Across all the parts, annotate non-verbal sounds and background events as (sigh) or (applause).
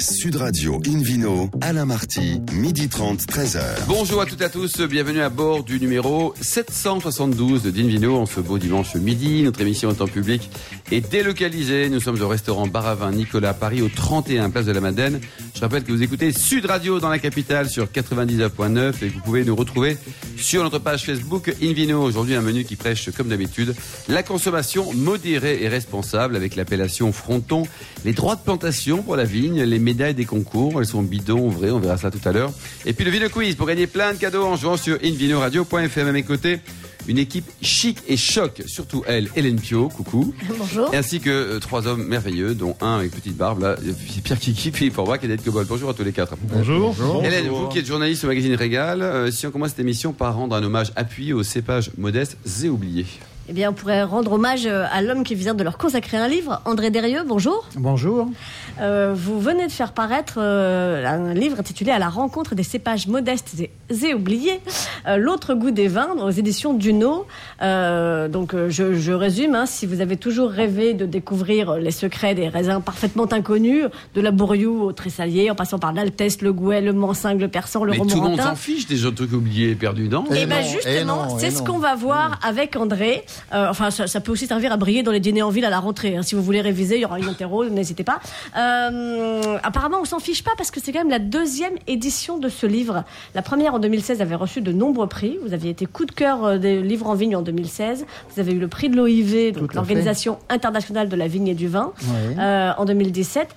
Sud Radio Invino, Alain Marty, midi 30, 13h. Bonjour à toutes et à tous, bienvenue à bord du numéro 772 de Dinvino en ce beau dimanche midi. Notre émission est en public et délocalisée. Nous sommes au restaurant Baravin Nicolas Paris au 31 Place de la Madeleine. Je rappelle que vous écoutez Sud Radio dans la capitale sur 99.9 et vous pouvez nous retrouver sur notre page Facebook Invino. Aujourd'hui un menu qui prêche comme d'habitude la consommation modérée et responsable avec l'appellation fronton, les droits de plantation pour la vigne, les médailles des concours, elles sont bidons, vraies, on verra ça tout à l'heure. Et puis le Vino Quiz pour gagner plein de cadeaux en jouant sur invinoradio.fm à mes côtés. Une équipe chic et choc, surtout elle, Hélène Pio, coucou. Bonjour. Ainsi que euh, trois hommes merveilleux, dont un avec petite barbe, là, c'est Pierre Kiki, (laughs) Philippe Forbach et David Cobol. Bonjour à tous les quatre. Bonjour. Hélène, vous qui êtes journaliste au magazine Régal, euh, si on commence cette émission par rendre un hommage appuyé aux cépages modestes et oubliés. Eh bien, on pourrait rendre hommage euh, à l'homme qui vient de leur consacrer un livre, André Derieux, bonjour. Bonjour. Euh, vous venez de faire paraître euh, un livre intitulé À la rencontre des cépages modestes et, et oubliés, euh, L'autre goût des vins, aux éditions Duno. Euh, donc, je, je résume, hein, si vous avez toujours rêvé de découvrir les secrets des raisins parfaitement inconnus, de la Bourriou au Tressalier, en passant par l'Altesse, le Gouet, le Mansingue, le Persan, le Mais tout le monde Romorantin. s'en fiche des autres trucs oubliés et perdus dans. Et Eh ben non, justement, eh non, c'est eh ce non. qu'on va voir avec André. Euh, enfin, ça, ça peut aussi servir à briller dans les dîners en ville à la rentrée. hein. Si vous voulez réviser, il y aura une interro, n'hésitez pas. Euh, apparemment, on s'en fiche pas parce que c'est quand même la deuxième édition de ce livre. La première en 2016 avait reçu de nombreux prix. Vous aviez été coup de cœur euh, des livres en vigne en 2016. Vous avez eu le prix de l'OIV, donc l'Organisation internationale de la vigne et du vin, euh, en 2017.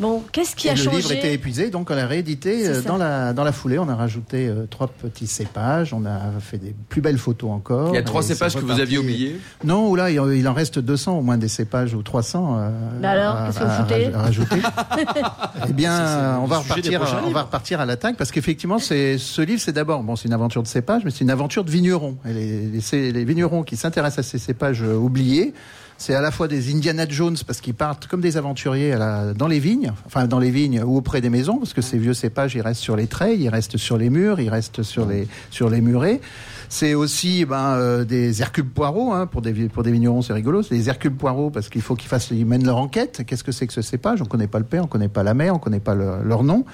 Bon, qu'est-ce qui Et a le changé livre était épuisé, donc on l'a réédité euh, dans la, dans la foulée. On a rajouté euh, trois petits cépages. On a fait des plus belles photos encore. Il y a trois cépages que vous aviez oubliés. Non, ou là, il il en reste 200 au moins des cépages ou 300. euh, Bah alors, à- qu'est-ce que vous foutez à rajouter. (laughs) Eh bien, on va le repartir, on va repartir à l'attaque parce qu'effectivement, c'est ce livre, c'est d'abord bon, c'est une aventure de cépages, mais c'est une aventure de vignerons. Et les, les, c'est les vignerons qui s'intéressent à ces cépages euh, oubliés. C'est à la fois des Indiana Jones parce qu'ils partent comme des aventuriers dans les vignes, enfin dans les vignes ou auprès des maisons, parce que ces vieux cépages, ils restent sur les treilles, ils restent sur les murs, ils restent sur les sur les murets. C'est aussi ben, euh, des Hercule Poirot hein, pour des pour des vignerons, c'est rigolo. C'est des Hercule Poirot parce qu'il faut qu'ils fassent, ils mènent leur enquête. Qu'est-ce que c'est que ce cépage? On connaît pas le père, on connaît pas la mère, on connaît pas le- leur nom.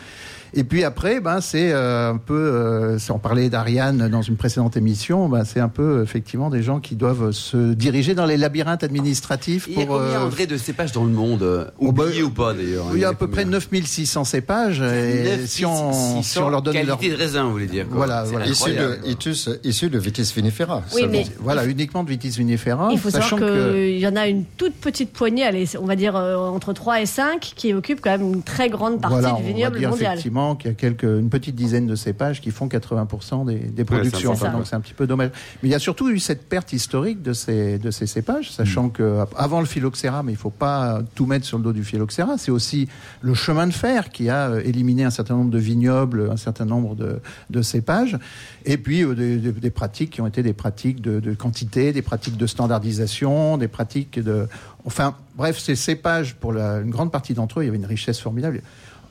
Et puis après, ben c'est euh, un peu, euh, si on parlait d'Ariane dans une précédente émission, ben c'est un peu effectivement des gens qui doivent se diriger dans les labyrinthes administratifs Il y a pour. combien, euh, André, de cépages dans le monde Oh, bah, Oubliés ou pas, d'ailleurs il y a à en peu près combien 9600 cépages. Et si on, si on leur donne leur, qualité de raisin, vous voulez dire quoi. Voilà. Issu de, incroyable. itus, issu de Vitis vinifera. Oui, mais voilà, uniquement de Vitis vinifera. Il faut savoir sachant qu'il que y en a une toute petite poignée, allez, on va dire euh, entre 3 et 5, qui occupe quand même une très grande partie voilà, du vignoble mondial. effectivement qu'il y a quelques, une petite dizaine de cépages qui font 80% des, des productions. Enfin, donc c'est un petit peu dommage. Mais il y a surtout eu cette perte historique de ces, de ces cépages, sachant que avant le phylloxéra, mais il faut pas tout mettre sur le dos du phylloxéra, c'est aussi le chemin de fer qui a euh, éliminé un certain nombre de vignobles, un certain nombre de, de cépages, et puis euh, des, des- des pratiques qui ont été des pratiques de, de quantité, des pratiques de standardisation, des pratiques de... Enfin, bref, ces cépages, pour la- une grande partie d'entre eux, il y avait une richesse formidable.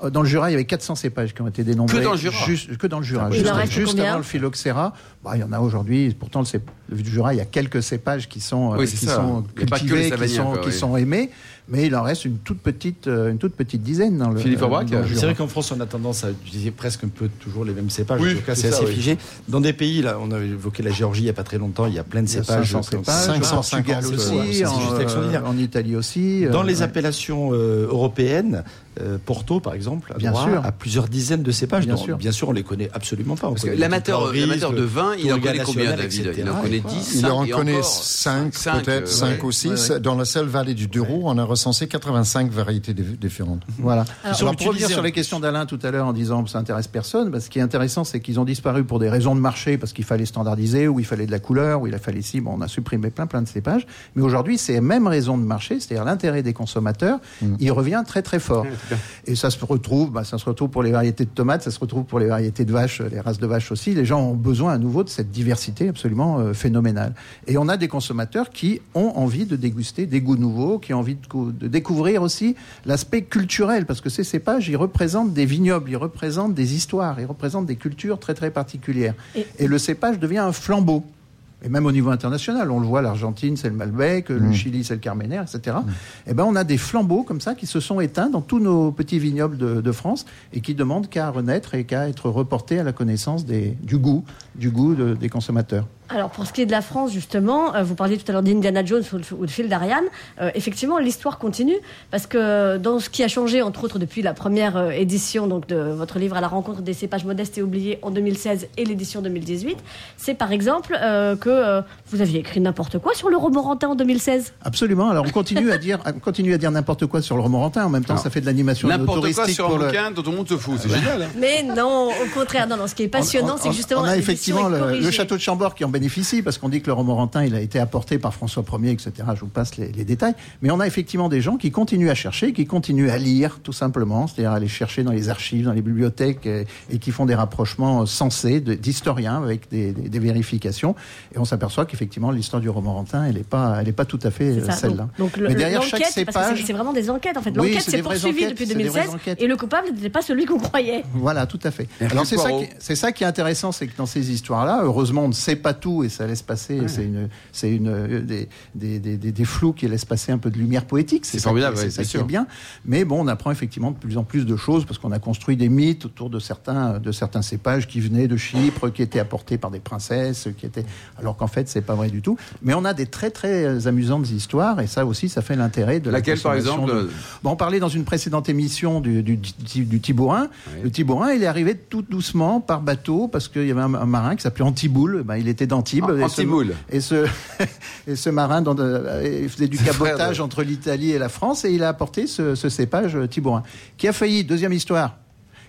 Euh, Dans le Jura, il y avait 400 cépages qui ont été dénombrés. Que dans le Jura Juste, que dans le Jura. Il Juste, avant le phylloxéra, bah, il y en a aujourd'hui. Pourtant, le, le Jura, il y a quelques cépages qui sont, euh, Oui, qui ça. sont a cultivés, qui, sont, quoi, qui oui. sont aimés. Mais il en reste une toute petite, euh, une toute petite dizaine dans le, Philippe le c'est Jura. C'est vrai qu'en France, on a tendance à utiliser presque un peu toujours les mêmes cépages. Oui, en tout cas, c'est assez oui. figé. Dans des pays, là, on a évoqué la Géorgie il n'y a pas très longtemps, il y a plein de a cépages. 500 comme- cépages, 550, au Portugal c'est- aussi, en, extraordinaire. en Italie aussi. Dans euh, les ouais. appellations euh, européennes, euh, Porto, par exemple, a Bien droit sûr. à plusieurs dizaines de cépages. Bien dont, sûr. bien sûr, on les connaît absolument pas. L'amateur, de vin, il en connaît combien, David? Etc. Il en connaît Et voilà. 10 Il en connaît encore, 5, cinq, peut-être euh, 5 ouais. ou 6. Ouais, ouais. Dans la seule vallée du Douro, on a recensé 85 variétés dif- différentes. Voilà. Alors- pour revenir sur les questions d'Alain tout à l'heure en disant que ça intéresse personne, bah, ce qui est intéressant, c'est qu'ils ont disparu pour des raisons de marché, parce qu'il fallait standardiser, ou il fallait de la couleur, ou il a fallu si, bon, on a supprimé plein plein de cépages. Mais aujourd'hui, ces mêmes raisons de marché, c'est-à-dire l'intérêt des consommateurs, il revient très très fort. Et ça se retrouve, bah, ça se retrouve pour les variétés de tomates, ça se retrouve pour les variétés de vaches, les races de vaches aussi. Les gens ont besoin à nouveau de cette diversité absolument euh, Et on a des consommateurs qui ont envie de déguster des goûts nouveaux, qui ont envie de, cou- de découvrir aussi l'aspect culturel, parce que ces cépages, ils représentent des vignobles, ils représentent des histoires, ils représentent des cultures très très particulières. Et- Et, le cépage devient un flambeau. et même au niveau international, on le voit, l'Argentine c'est le Malbec, le Chili c'est le Carmener, etc. Eh ben on a des flambeaux comme ça qui se sont éteints dans tous nos petits vignobles de, de France et qui demandent qu'à renaître et qu'à être reportés à la connaissance des, du goût, du goût de- des consommateurs. Alors pour ce qui est de la France justement, euh, vous parliez tout à l'heure d'Indiana Jones ou le fil d'Ariane. Euh, effectivement, l'histoire continue parce que dans ce qui a changé entre autres depuis la première euh, édition donc de votre livre à la rencontre des cépages modestes et oubliés en 2016 et l'édition 2018, c'est par exemple euh, que euh, vous aviez écrit n'importe quoi sur le Romorantin en 2016. Absolument. Alors on continue à dire, on continue à dire n'importe quoi sur le Romorantin. En même temps, Alors, ça fait de l'animation N'importe quoi touristique sur pour un le- bouquin dont tout le monde se fout. C'est génial. hein. Mais non, au contraire, non, non. Ce qui est passionnant, On- c'est justement on a effectivement le château de Chambord qui en bénéficie parce qu'on dit que le Romorantin il a été apporté par François Ier, etc. Je vous passe les, les détails. Mais on a effectivement des gens qui continuent à chercher, qui continuent à lire tout simplement, c'est-à-dire aller chercher dans les archives, dans les bibliothèques et, et qui font des rapprochements euh, sensés de- d'historiens avec des, des- des vérifications. Et on s'aperçoit qu'effectivement l'histoire du Romorantin elle n'est pas, elle est pas tout à fait euh, celle-là. Donc, donc le- Mais derrière chaque cépage, c'est- vraiment des enquêtes en fait. Oui, L'enquête c'est s'est poursuivie enquêtes, depuis c'est des vraies 2016 enquêtes. et le coupable n'était pas celui qu'on croyait. Voilà, tout à fait. Alors c'est ça, qui, c'est ça qui est intéressant, c'est que dans ces histoires-là, heureusement, on ne sait pas tout et ça laisse passer. C'est une, c'est une euh, des, des, des, des- flous qui laissent passer un peu de lumière poétique. C'est formidable, c'est ça qui est bien. Mais bon, on apprend effectivement de plus en plus de choses parce qu'on a construit des mythes autour de certains de certains cépages qui venaient de Chypre, qui étaient apportés par des princesses, qui étaient alors qu'en fait c'est pas vrai du tout. Mais on a des très très euh, amusantes histoires et ça aussi, ça fait l'intérêt de la Laquelle, par consommation exemple de- Bon, on parlait dans une précédente émission du, du, du, du Tibourin. Oui. Le Tibourin, il est arrivé tout doucement par bateau parce qu'il y avait un, un marin qui s'appelait Antiboule. Ben, il était d'Antibes. Ah, Et ce- Antiboule. Et ce, (laughs) et ce marin dans de- il faisait du cabotage entre l'Italie et la France et il a apporté ce, ce cépage euh, Tibourin qui a failli, deuxième histoire,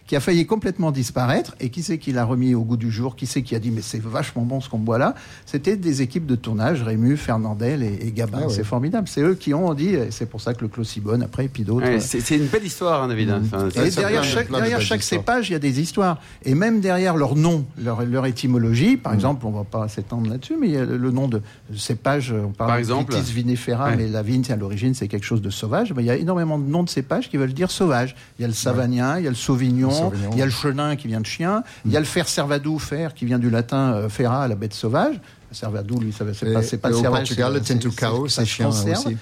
qui a failli complètement disparaître. Et qui c'est qui l'a remis au goût du jour Qui c'est qui a dit mais c'est vachement bon ce qu'on boit là C'était des équipes de tournage, Rému, Fernandel et, et Gabin. Ah ouais. C'est formidable. C'est eux qui ont dit, et c'est pour ça que le Clos Cibonne après, et puis d'autres. Ouais, c'est une belle histoire, hein, David. Enfin, Et derrière plein- chaque, plein de derrière chaque cépage, il y a des histoires. Et même derrière leur nom, leur, leur étymologie, Mm. par exemple, on va pas s'étendre là-dessus, mais il y a le, le nom de cépage, on parle Par de exemple Vitis vinifera, Ouais. mais la vigne, c'est à l'origine, c'est quelque chose de sauvage. Ben, il y a énormément de noms de cépages qui veulent dire sauvage. Il y a le savagnin, il y a le sauvignon, sauvignon. il y a le chenin qui vient de chien, il y a le fer servadou, fer, qui vient du latin euh, ferra, la bête sauvage. Servadou, lui, c'est pas, c'est pas le au servage, Portugal, c'est- le c'est- chien aussi.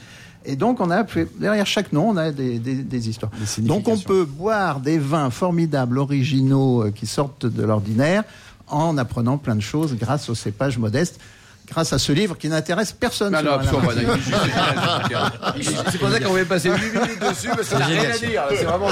Et donc, on a derrière chaque nom, on a des, des- des histoires. Des Donc, on peut boire des vins formidables, originaux, euh, qui sortent de l'ordinaire, en apprenant plein de choses grâce aux cépages modestes, grâce à ce livre qui n'intéresse personne. Non, sur non, bouquin. C'est pour ça qu'on va passer 8 minutes dessus parce qu'on n'a rien à dire. là. C'est vraiment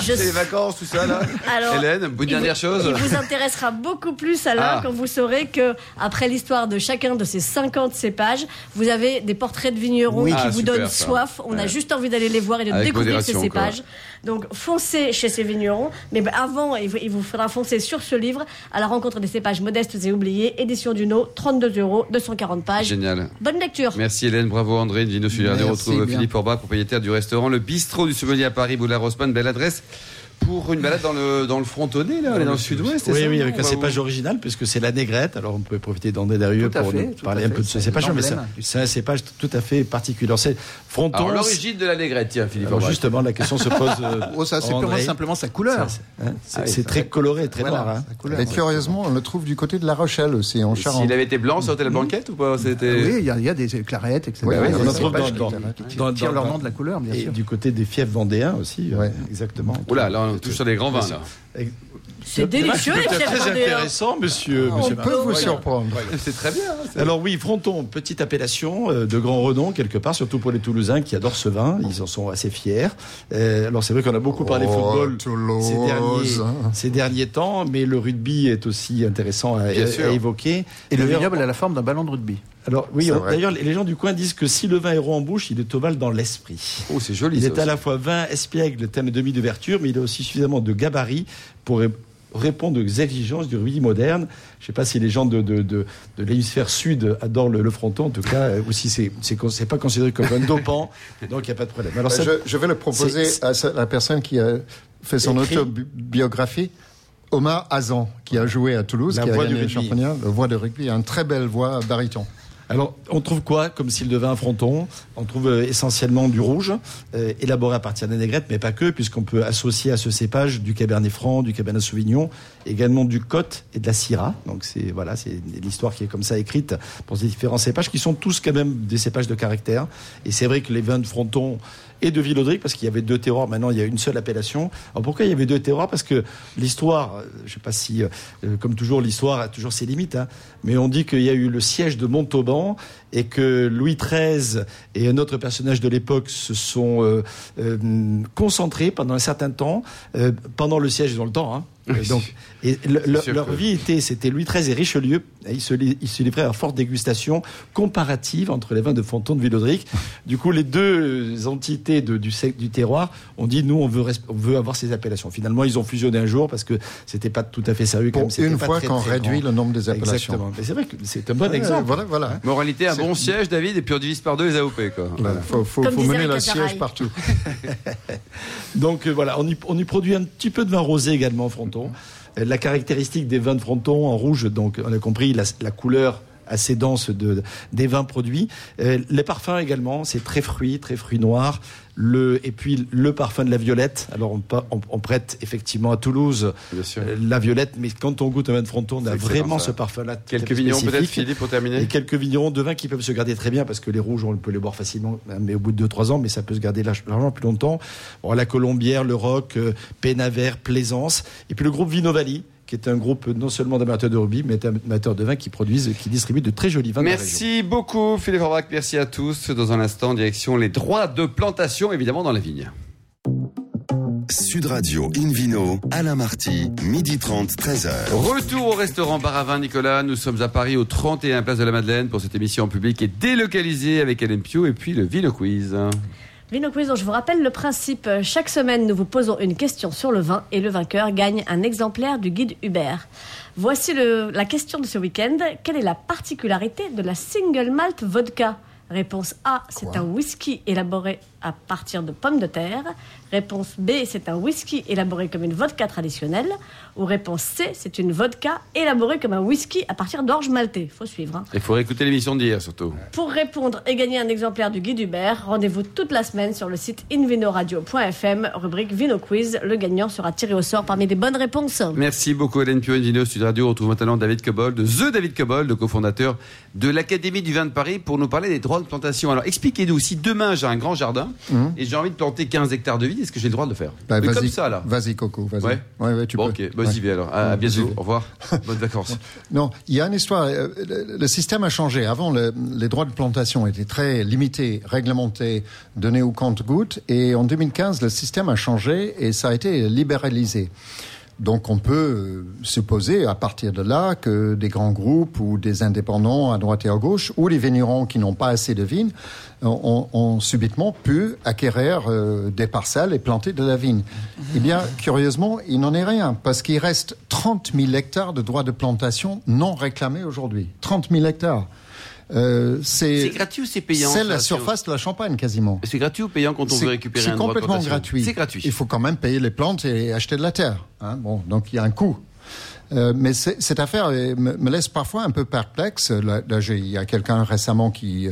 c'est les vacances, tout ça là. Alors, Hélène, une il dernière vous- chose. Il vous intéressera beaucoup plus Alain Ah. quand vous saurez que après l'histoire de chacun de ces 50 cépages, vous avez des portraits de vignerons Oui. qui Ah, vous super, donnent ça. soif. On a juste envie d'aller les voir et de Avec découvrir ces quoi. cépages. Donc foncez chez ces vignerons, mais ben, avant il vous, il vous faudra foncer sur ce livre à la rencontre des cépages modestes et oubliés, édition Duno, 32 euros, 240 pages. Génial. Bonne lecture. Merci Hélène, bravo André, Sud. On retrouve bien. Philippe Orbach, propriétaire du restaurant Le Bistrot du Sommelier à Paris, Boulevard Haussmann. Belle adresse pour une balade dans le, dans le frontonné, là, dans le sud-ouest. c'est Oui, ça, oui, avec On un va cépage original, puisque c'est la négrette. Alors, on peut profiter d'André Darieux pour fait, nous tout parler un fait. peu de ce C'est cépage. Mais c'est un cépage tout à fait particulier. C'est fronton. Alors l'origine de la négrette, tiens Philippe Alors, justement, la question se pose. euh, (laughs) Oh, ça, c'est purement simplement sa couleur. C'est- hein, c'est Ah oui, très coloré, très Voilà, noir. hein. couleur. Curieusement, on le trouve du côté de La Rochelle aussi, en Charente. S'il avait été blanc, ça aurait été la blanquette ou pas C'était. Oui, il y, a- des clarettes, etc. On trouve dans- leur nom de la couleur, bien sûr. du côté des fiefs vendéens aussi, euh, exactement. Oula, là on touche sur des grands vins là. C'est délicieux les C'est fiefs très vendéens. intéressant, monsieur. On monsieur peut Martin. vous surprendre. C'est très bien. hein, Alors oui, Fronton, petite appellation euh, de grand renom quelque part, surtout pour les Toulousains qui adorent ce vin. Ils en sont assez fiers. Euh, alors c'est vrai qu'on a beaucoup parlé Oh, football Toulouse, ces derniers, ces derniers temps, mais le rugby est aussi intéressant à, évoquer. Et le vignoble a la forme d'un ballon de rugby. Alors oui, on- d'ailleurs les gens du coin disent que si le vin est rond en bouche, il est ovale dans l'esprit. Oh, c'est joli. Il ça est à la fois vin, espiègle, thème et demi d'ouverture, mais il a aussi suffisamment de gabarit pour ré- répondre aux exigences du rugby moderne. Je ne sais pas si les gens de, de, de, de l'hémisphère sud adorent le, le fronton, en tout cas, euh, ou si c'est c'est pas considéré comme un dopant, (laughs) donc il n'y a pas de problème. Alors, ça- je, je vais le proposer à la personne qui a fait son Écrit. autobiographie. Omar Hazan, qui a joué à Toulouse, La qui a voix gagné du le rugby. championnat, voix de rugby, une très belle voix baryton. Alors, on trouve quoi comme style de vin à fronton? On trouve euh, essentiellement du rouge, euh, élaboré à partir des négrettes, mais pas que, puisqu'on peut associer à ce cépage du Cabernet Franc, du Cabernet Sauvignon, également du Côte et de la Syrah. Donc c'est voilà, c'est l'histoire qui est comme ça écrite pour ces différents cépages, qui sont tous quand même des cépages de caractère. Et c'est vrai que les vins de fronton et de Villaudric, parce qu'il y avait deux terroirs. Maintenant, il y a une seule appellation. Alors pourquoi il y avait deux terroirs? Parce que l'histoire, euh, je ne sais pas si, euh, comme toujours, l'histoire a toujours ses limites, hein, mais on dit qu'il y a eu le siège de Montauban et que Louis XIII et un autre personnage de l'époque se sont euh, concentrés pendant un certain temps, pendant le siège dans le temps, hein, et donc, et leur vie était, c'était Louis XIII et Richelieu. Ils se, ils se livraient à forte dégustation comparative entre les vins de Fonton de Villaudric. Du coup, les deux entités de, du, du terroir ont dit nous, on veut, on veut avoir ces appellations. Finalement, ils ont fusionné un jour parce que c'était pas tout à fait sérieux. Pour une fois qu'on réduit le nombre des appellations. Exactement. Mais c'est vrai que c'est un bon exemple. Voilà, voilà. Moralité, un bon siège, David, et puis on divise par deux les AOP. Il faut, faut, faut mener le siège partout. (laughs) (laughs) Donc euh, voilà, on y, on y produit un petit peu de vin rosé également, Euh, la caractéristique des vins de fronton en rouge, donc on a compris la, couleur assez dense de, des vins produits. Euh, les parfums également, c'est très fruits, très fruits noirs. Le, et puis le parfum de la violette. Alors on, on, on prête effectivement à Toulouse euh, la violette, mais quand on goûte un vin de fronton, on a vraiment ce parfum-là. Quelques vignerons peut-être, Philippe, pour terminer Et quelques vignerons de vins qui peuvent se garder très bien, parce que les rouges, on peut les boire facilement, mais au bout de 2-3 ans, mais ça peut se garder largement plus longtemps. Bon, la Colombière, le Roc, euh, Pénavert, Plaisance. Et puis le groupe Vinovali, qui est un groupe non seulement d'amateurs de rugby, mais d'amateurs de vin qui produisent, qui distribuent de très jolis vins. Merci beaucoup Philippe Forbach, merci à tous. Dans un instant, direction les droits de plantation, évidemment dans la vigne. Sud Radio Invino, Alain Marty, midi 30, 13h. Retour au restaurant Baravin Nicolas. Nous sommes à Paris au 31 Place de la Madeleine pour cette émission en public et délocalisée avec Hélène Pio et puis le Vino Quiz. Vino Quiz, je vous rappelle le principe. Chaque semaine, nous vous posons une question sur le vin et le vainqueur gagne un exemplaire du guide Hubert. Voici le, la question de ce week-end. Quelle est la particularité de la single malt vodka? Réponse A, c'est un whisky élaboré à partir de pommes de terre. Réponse B, c'est un whisky élaboré comme une vodka traditionnelle. Ou réponse C, c'est une vodka élaborée comme un whisky à partir d'orge maltais. Faut suivre. Hein. Il faut écouter l'émission d'hier surtout. Pour répondre et gagner un exemplaire du guide Hubert, rendez-vous toute la semaine sur le site invinoradio.fm, rubrique Vino Quiz. Le gagnant sera tiré au sort parmi les bonnes réponses. Merci beaucoup Hélène Pio, Sud Radio. On retrouve maintenant David Cobold, The David Cobold, le cofondateur de l'Académie du vin de Paris, pour nous parler des droits de plantation. Alors expliquez-nous, si demain j'ai un grand jardin Mhm. et j'ai envie de planter 15 hectares de vigne, est-ce que j'ai le droit de le faire Bah, Mais Comme ça là. Vas-y, Coco, vas-y. Ouais. Ouais, ouais, tu Bon, peux. ok, bah, j'y vais alors. À, bientôt. Au revoir. Bonnes vacances. (laughs) Non, il y a une histoire. euh, Le, le système a changé. Avant, le- les droits de plantation étaient très limités, réglementés, donnés au compte-gouttes. Et en 2015, le système a changé et ça a été libéralisé. Donc on peut euh, supposer à partir de là que des grands groupes ou des indépendants à droite et à gauche ou les vignerons qui n'ont pas assez de vignes euh, ont, subitement pu acquérir euh, des parcelles et planter de la vigne. Eh bien, curieusement, il n'en est rien parce qu'il reste 30 000 hectares de droits de plantation non réclamés aujourd'hui. 30 000 hectares. Euh, C'est c'est gratuit ou c'est payant c'est la sur- surface de la Champagne quasiment. C'est gratuit ou payant quand on C'est- veut récupérer C'est un droit de complètement gratuit. C'est gratuit. Il faut quand même payer les plantes et acheter de la terre. hein. Bon, donc il y a un coût. Euh, mais c'est- cette affaire me, me laisse parfois un peu perplexe. Là, là, j'ai- il y a quelqu'un récemment qui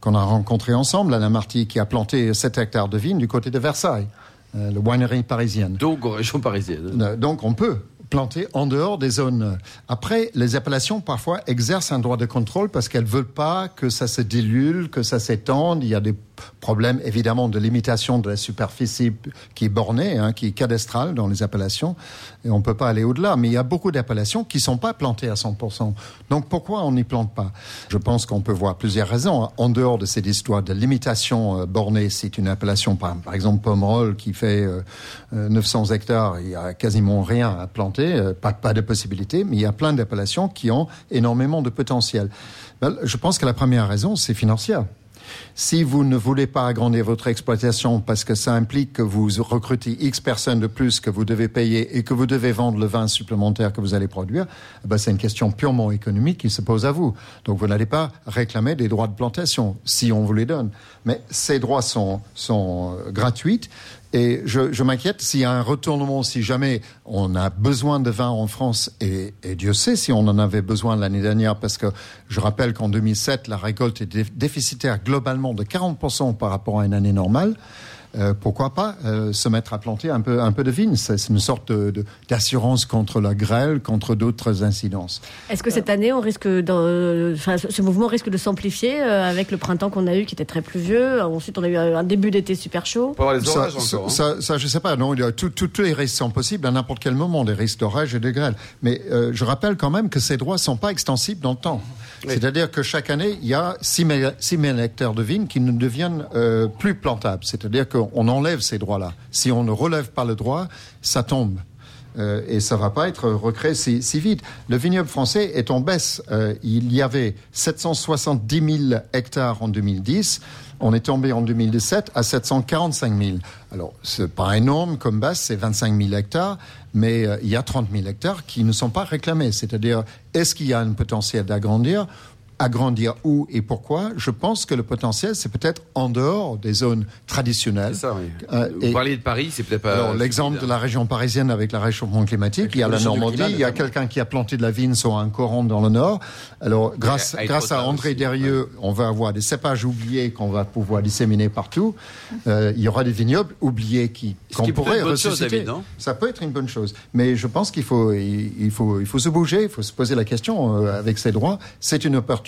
qu'on a rencontré ensemble, Alain Marty, qui a planté 7 hectares de vignes du côté de Versailles, euh, le winery parisienne. Donc région parisienne. Euh, Donc on peut planter en dehors des zones. Après, les appellations parfois exercent un droit de contrôle parce qu'elles veulent pas que ça se dilule, que ça s'étende. Il y a des problèmes évidemment de limitation de la superficie qui est bornée, hein, qui est cadastrale dans les appellations, et on peut pas aller au-delà. Mais il y a beaucoup d'appellations qui sont pas plantées à 100%. Donc pourquoi on n'y plante pas? Je pense qu'on peut voir plusieurs raisons. hein. En dehors de cette histoire de limitation euh, bornée, c'est une appellation par, par exemple Pomerol qui fait euh, euh, 900 hectares, il y a quasiment rien à planter, euh, pas, pas de possibilité, mais il y a plein d'appellations qui ont énormément de potentiel. Ben, je pense que la première raison, c'est financière. Si vous ne voulez pas agrandir votre exploitation parce que ça implique que vous recrutez X personnes de plus que vous devez payer et que vous devez vendre le vin supplémentaire que vous allez produire, eh ben c'est une question purement économique qui se pose à vous. Donc vous n'allez pas réclamer des droits de plantation si on vous les donne. Mais ces droits sont, sont euh, gratuits Et je, je m'inquiète s'il y a un retournement, si jamais on a besoin de vin en France, et, et Dieu sait si on en avait besoin l'année dernière, parce que je rappelle qu'en 2007, la récolte était déficitaire globalement de 40% par rapport à une année normale. Euh, pourquoi pas euh, se mettre à planter un peu, un peu de vignes C'est une sorte d'assurance de, contre la grêle, contre d'autres incidences. Est-ce que cette année, on risque enfin, ce mouvement risque de s'amplifier euh, avec le printemps qu'on a eu qui était très pluvieux? Ensuite, on a eu un début d'été super chaud. Pour avoir les Ça, orages ça, encore. hein. ça, ça, je sais pas. Non, il y a tout- tout- tous les risques sont possibles à n'importe quel moment, des risques d'orage et de grêle. Mais euh, je rappelle quand même que ces droits sont pas extensibles dans le temps. C'est-à-dire que chaque année, il y a 6 000, hectares de vignes qui ne deviennent euh, plus plantables. C'est-à-dire qu'on enlève ces droits-là. Si on ne relève pas le droit, ça tombe. Euh, et ça va pas être recréé si, si vite. Le vignoble français est en baisse. Euh, il y avait 770 000 hectares en 2010. On est tombé en 2017 à 745 000. Alors, c'est pas énorme comme baisse, c'est 25 000 hectares, mais euh, il y a 30 000 hectares qui ne sont pas réclamés. C'est-à-dire, est-ce qu'il y a un potentiel d'agrandir? Agrandir où et pourquoi Je pense que le potentiel, c'est peut-être en dehors des zones traditionnelles. Ça, oui. Euh, Vous parliez de Paris, c'est peut-être pas. alors, l'exemple de la région parisienne avec le réchauffement climatique, il y a la Normandie, climat, il y a quelqu'un qui a planté de la vigne sur un coron dans le nord. Alors, grâce, avec grâce à André aussi, Derieux, on va avoir des cépages oubliés qu'on va pouvoir disséminer partout. (laughs) Euh, il y aura des vignobles oubliés qui, qu'on peut pourrait être une bonne chose, ressusciter. David, non? Ça peut être une bonne chose. Mais je pense qu'il faut, il, il faut, il faut se bouger, il faut se poser la question euh, avec ses droits. C'est une opportunité.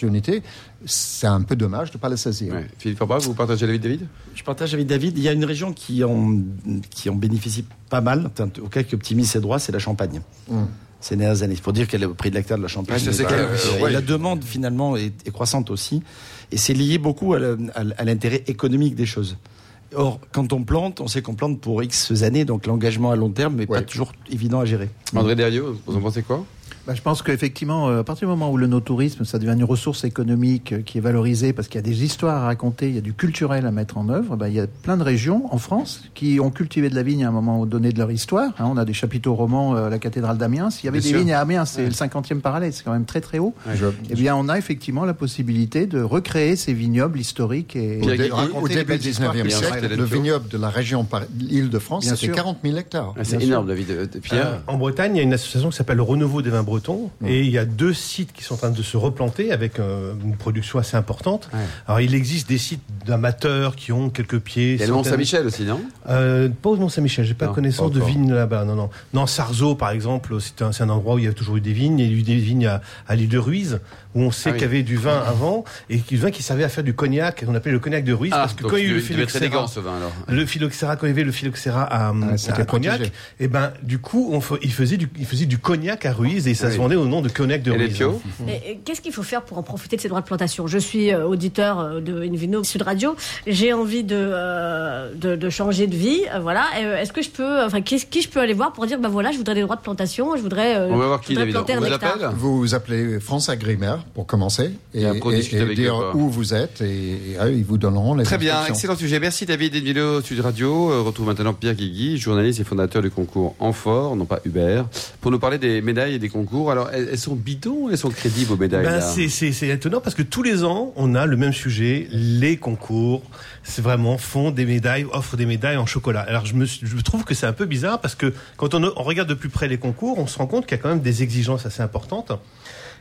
C'est un peu dommage de ne pas le saisir. Ouais. Philippe Forbach, vous partagez l'avis de David? Je partage avec David. Il y a une région qui en, qui en bénéficie pas mal, auquel qui optimise ses droits, c'est la Champagne. Ces dernières années. Faut dire qu'elle est au prix de l'hectare de la Champagne. Oui, clair, euh. La demande, finalement, est, est croissante aussi. Et c'est lié beaucoup à l'intérêt économique des choses. Or, quand on plante, on sait qu'on plante pour X années, donc l'engagement à long terme n'est pas toujours évident à gérer. André Derieux, vous en pensez quoi? Bah, je pense qu'effectivement, euh, à partir du moment où le no-tourisme, ça devient une ressource économique euh, qui est valorisée parce qu'il y a des histoires à raconter, il y a du culturel à mettre en œuvre, bah, il y a plein de régions en France qui ont cultivé de la vigne à un moment donné de leur histoire. hein. on a des chapiteaux romans euh, à la cathédrale d'Amiens. S'il y avait Bien des sûr. vignes à Amiens, c'est le 50e parallèle, c'est quand même très très haut. Je- Eh bien, on a effectivement la possibilité de recréer ces vignobles historiques et, Au raconter les début du histoires 19e que- Bien siècle, le vignoble de la région Bien c'était sûr. 40 000 hectares. Ah, C'est énorme, David. Pierre Euh, en Bretagne, il y a une association qui s'appelle le Renouveau des vins bretons et il y a deux sites qui sont en train de se replanter avec euh, une production assez importante. Ouais. Alors il existe des sites d'amateurs qui ont quelques pieds. Il y a le Mont centaines- Saint-Michel aussi, non? Euh, pas au Mont Saint-Michel, j'ai pas Non, connaissance pas de vignes là-bas. Non, non. Non, Sarzeau, par exemple, c'est un, c'est un endroit où il y a toujours eu des vignes. Il y a eu des vignes à, à l'île de Ruiz, où on sait Ah oui. qu'il y avait du vin avant, et du vin qui servait à faire du cognac, qu'on appelait le cognac de Ruiz, parce que Ah, quand il y a eu le phylloxéra, élégant ce vin alors. le phylloxéra, quand il y avait le phylloxéra à, Ah, à cognac, et ben, du coup, on, il faisait du, il faisait du cognac à Ruiz, et ça Oui. se vendait au nom de cognac de Ruiz. Pio Et- et Qu'est-ce qu'il faut faire pour en profiter de ces droits de plantation? Je suis euh, auditeur euh, de Invino Sud Radio. J'ai envie de, euh, de, de changer de vie. euh, voilà. Euh, Est-ce que je peux, enfin, qui, qui je peux aller voir pour dire, bah voilà, je voudrais des droits de plantation, je voudrais, euh, On va voir qui, David. On vous appelle? Vous vous appelez France Agrimaire pour commencer et, Et après, on et- et dire eux, où vous êtes et, et, ah, ils vous donneront les Très bien, excellent sujet. Merci David Edvilo, Sud Radio. Euh, retrouve maintenant Pierre Guigui, journaliste et fondateur du concours Enfort, non pas Hubert, pour nous parler des médailles et des concours. Alors, elles, elles sont bidons ou elles sont crédibles vos médailles Ben, c'est, étonnant parce que tous les ans, on a le même sujet, les concours. C'est vraiment font des médailles, offrent des médailles en chocolat. Alors je me, je trouve que c'est un peu bizarre parce que quand on, on regarde de plus près les concours, on se rend compte qu'il y a quand même des exigences assez importantes.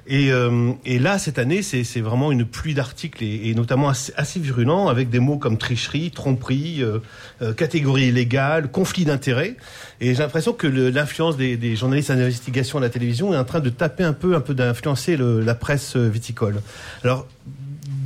Et, euh, et là, cette année, c'est, vraiment une pluie d'articles et, et notamment assez, assez virulents avec des mots comme tricherie, tromperie, euh, euh, catégorie illégale, conflit d'intérêts. Et j'ai l'impression que l'influence des, des journalistes d'investigation à la télévision est en train de taper un peu, un peu d'influencer la presse viticole. Alors,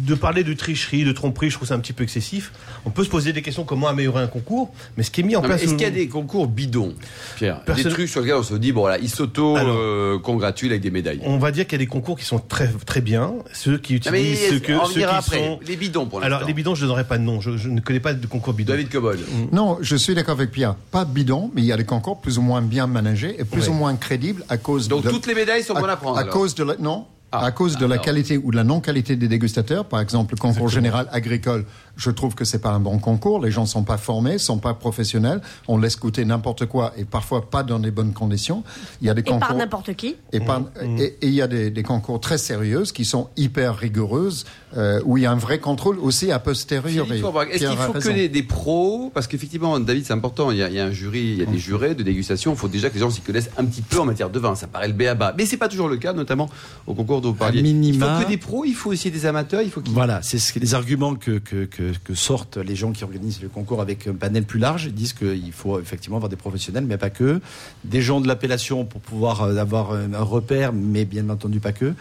de parler de tricherie, de tromperie, je trouve ça un petit peu excessif. On peut se poser des questions comment améliorer un concours, mais ce qui est mis en Non, place. Est-ce qu'il y a des concours bidons, Pierre? Personne- Des trucs sur lesquels on se dit, bon, voilà, ils s'auto-congratulent avec des médailles. On va dire qu'il y a des concours qui sont très très bien, ceux qui Non, utilisent ceux que on ceux qui après. sont. Les bidons pour l'instant. Alors les bidons, je ne donnerai pas de nom. Je, je ne connais pas de concours bidon. David Cobol. Non, je suis d'accord avec Pierre. Pas bidon, mais il y a des concours plus ou moins bien managés et plus Ouais. ou moins crédibles à cause Donc de toutes les médailles sont bonnes à prendre. à alors. cause de la, non. Ah, à cause de la qualité ou de la non-qualité des dégustateurs, par exemple le concours général agricole, je trouve que c'est pas un bon concours. Les gens sont pas formés, sont pas professionnels. On laisse goûter n'importe quoi et parfois pas dans les bonnes conditions. Il y a des Et par concours n'importe qui. et par- Mmh, et- et il y a des, des concours très sérieux qui sont hyper rigoureuses euh, où il y a un vrai contrôle aussi a posteriori. Est-ce qu'il faut que raison. des, des pros? Parce qu'effectivement, David, c'est important. Il y, a, il y a un jury, il y a des jurés de dégustation. Il faut déjà que les gens s'y connaissent un petit peu en matière de vin. Ça paraît le béaba. Mais c'est pas toujours le cas, notamment au concours dont vous parliez. minima- Il faut que des pros, il faut aussi des amateurs. Il faut qu'ils. Voilà, c'est ce que- les arguments que, que, que, que sortent les gens qui organisent le concours avec un panel plus large. Ils disent qu'il faut effectivement avoir des professionnels, mais pas que. Des gens de l'appellation pour pouvoir euh, avoir un, un repère, mais bien entendu pas que.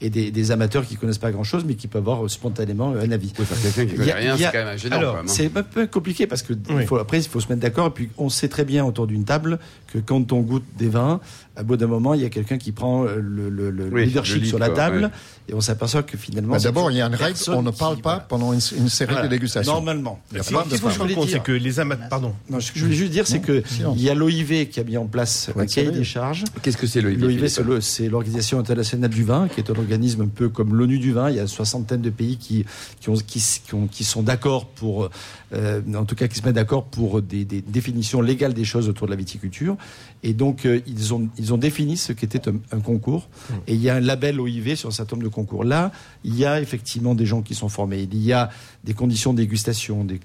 Et des, des amateurs qui connaissent pas grand-chose, mais qui peuvent avoir euh, spontanément un avis. Oui, enfin, quelqu'un qui Il connaît y a- rien, il y a- c'est quand même gênant. Alors, quand même, c'est un peu compliqué parce que Oui. il faut, après, il faut se mettre d'accord. Et puis, on sait très bien autour d'une table que quand on goûte des vins, à bout d'un moment, il y a quelqu'un qui prend euh, le, le, le Oui, leadership le lead, sur la quoi, table ouais. et on s'aperçoit que finalement. Bah, D'abord, il y a une règle, on ne qui- parle pas voilà. pendant une, une série Voilà. de dégustations. Normalement. Il y a Ce pas de compte, c'est que les amateurs. Pardon. Non, ce que je voulais juste dire, c'est que il y a l'OIV qui a mis en place un cahier des charges. Qu'est-ce que c'est l'OIV L'OIV, c'est l'Organisation internationale du vin, qui est un organisme un peu comme l'ONU du vin. Il y a une soixantaine de pays qui, qui, ont, qui, qui ont- qui sont d'accord pour, euh, en tout cas, qui se mettent d'accord pour des, des définitions légales des choses autour de la viticulture. Et donc, euh, ils, ont, ils ont défini ce qu'était un, un concours. Et il y a un label OIV sur un certain nombre de concours. Là, il y a effectivement des gens qui sont formés. Il y a des conditions de dégustation, des,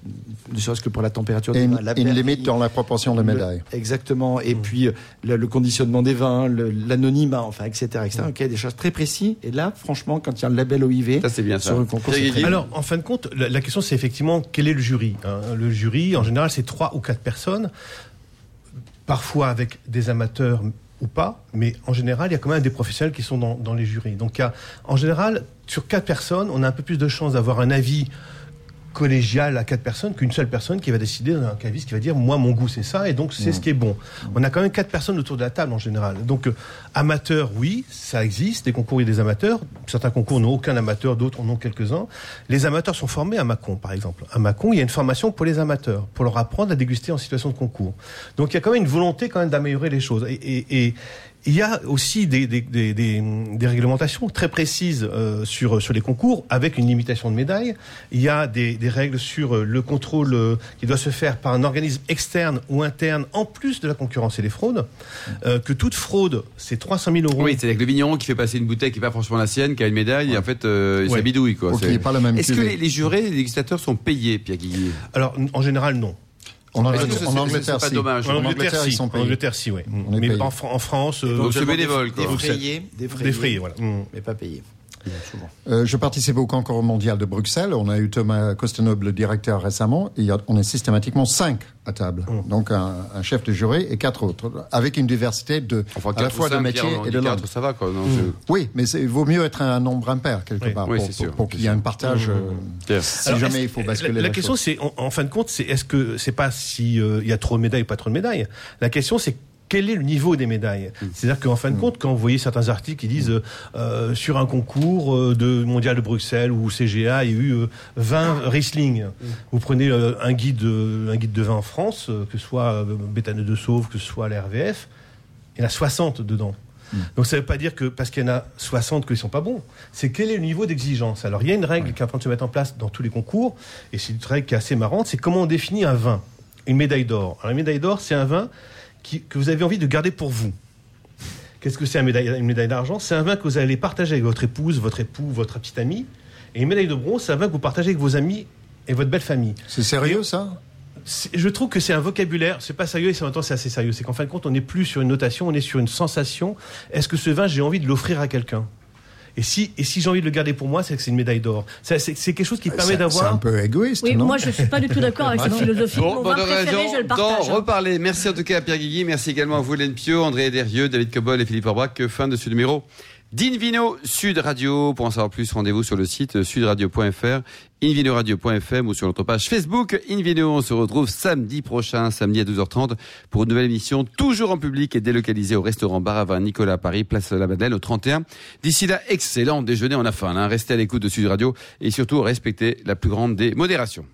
ne serait-ce que pour la température Et des une, vins. la une limite dans la proportion de le- médailles. Exactement. Et puis euh, le, le conditionnement des vins, l'anonymat, enfin, etc. etc. Ok, des choses très précises. Et là, franchement, quand il y a un label OIV Ça, ça. sur un concours, c'est très. Alors, en fin de compte, la, la question, c'est effectivement quel est le jury. hein? Le jury, en général, c'est trois ou quatre personnes, parfois avec des amateurs ou pas, mais en général, il y a quand même des professionnels qui sont dans, dans les jurys. Donc, a- en général, sur quatre personnes, on a un peu plus de chances d'avoir un avis collégial à quatre personnes qu'une seule personne qui va décider un caviste qui va dire moi mon goût c'est ça et donc c'est ce qui est bon. On a quand même quatre personnes autour de la table en général. Donc euh, amateurs oui, ça existe, des concours il y a des amateurs, certains concours n'ont aucun amateur, d'autres en ont quelques-uns. Les amateurs sont formés à Mâcon par exemple. À Mâcon, il y a une formation pour les amateurs pour leur apprendre à déguster en situation de concours. Donc il y a quand même une volonté quand même d'améliorer les choses et, et, et il y a aussi des, des, des, des, des réglementations très précises euh, sur, sur les concours avec une limitation de médailles. Il y a des, des règles sur euh, le contrôle euh, qui doit se faire par un organisme externe ou interne en plus de la concurrence et les fraudes. Euh, que toute fraude, c'est 300 000 euros. Oui, c'est avec le vigneron qui fait passer une bouteille qui n'est pas franchement la sienne, qui a une médaille, et en fait, euh, il Ouais. qu'il C'est- n'y ait pas la même Est-ce que les, les jurés, les dégustateurs sont payés, Pierre Guillet? Alors, en général, non. En Angleterre, en Angleterre, pas si. dommage En En Angleterre, si. ils sont En. Angleterre, si, oui. Mais payé. en, Fran- en France, euh, Donc, c'est bénévole, des, quoi. Des frayés, des frayés, défrayé, voilà. Mais pas payés. Euh, je participe au concours mondial de Bruxelles. On a eu Thomas Costenoble, le directeur, récemment. Et on est systématiquement cinq à table. Mmh. Donc un, un chef de jury et quatre autres, avec une diversité de Enfin, à la fois de cinq, métier Pierre, on et de quatre, langue. ça va, quoi. non, je- Oui, mais il vaut mieux être un nombre impair quelque Oui. part Oui, pour, pour- qu'il y ait un partage. euh, Pierre. si Alors, jamais il faut basculer La, la, question, c'est, en, en fin de compte, c'est est-ce que c'est pas si euh, il y a trop de médailles ou pas trop de médailles? La question, c'est quel est le niveau des médailles Mm. C'est-à-dire qu'en fin de compte, quand vous voyez certains articles qui disent euh, euh, sur un concours euh, de mondial de Bruxelles ou CGA, il y a eu euh, 20 Riesling. Mm. Vous prenez un guide, un guide de vin en France, que ce soit euh, Béthane de Sauve, que ce soit la RVF, il y en a 60 dedans. Donc ça ne veut pas dire que parce qu'il y en a 60 qu'ils sont pas bons. C'est quel est le niveau d'exigence? Alors il y a une règle qui est en train de se mettre en place dans tous les concours, et c'est une règle qui est assez marrante, c'est comment on définit un vin, une médaille d'or. Alors une médaille d'or, c'est un vin qui- que vous avez envie de garder pour vous. Qu'est-ce que c'est médaille- une médaille d'argent? C'est un vin que vous allez partager avec votre épouse, votre époux, votre petit ami. Et une médaille de bronze, c'est un vin que vous partagez avec vos amis et votre belle famille. C'est sérieux ça? Je trouve que c'est un vocabulaire, c'est pas sérieux et en même temps c'est assez sérieux. C'est qu'en fin de compte, on n'est plus sur une notation, on est sur une sensation. Est-ce que ce vin, j'ai envie de l'offrir à quelqu'un? Et si, et si j'ai envie de le garder pour moi, c'est que c'est une médaille d'or. C'est c'est- c'est quelque chose qui permet C'est c'est un d'avoir. peu égoïste, Oui, non moi je suis pas du tout d'accord avec (laughs) cette philosophie. Bon, Mon préféré, raison je le partage. reparler. Merci en tout cas à Pierre Guigui. Merci également à vous, Hélène Pio, André Derieux, David Cobol et Philippe Orbach. Fin de ce numéro d'Invino Sud Radio. Pour en savoir plus, rendez-vous sur le site sudradio.fr, invinoradio.fm ou sur notre page Facebook Invino. On se retrouve samedi prochain, samedi à 12h30 pour une nouvelle émission, toujours en public et délocalisée au restaurant Bar à Vin Nicolas à Paris, place La Madeleine au 31. D'ici là, excellent déjeuner, on a faim. Hein. Restez à l'écoute de Sud Radio et surtout respectez la plus grande des modérations.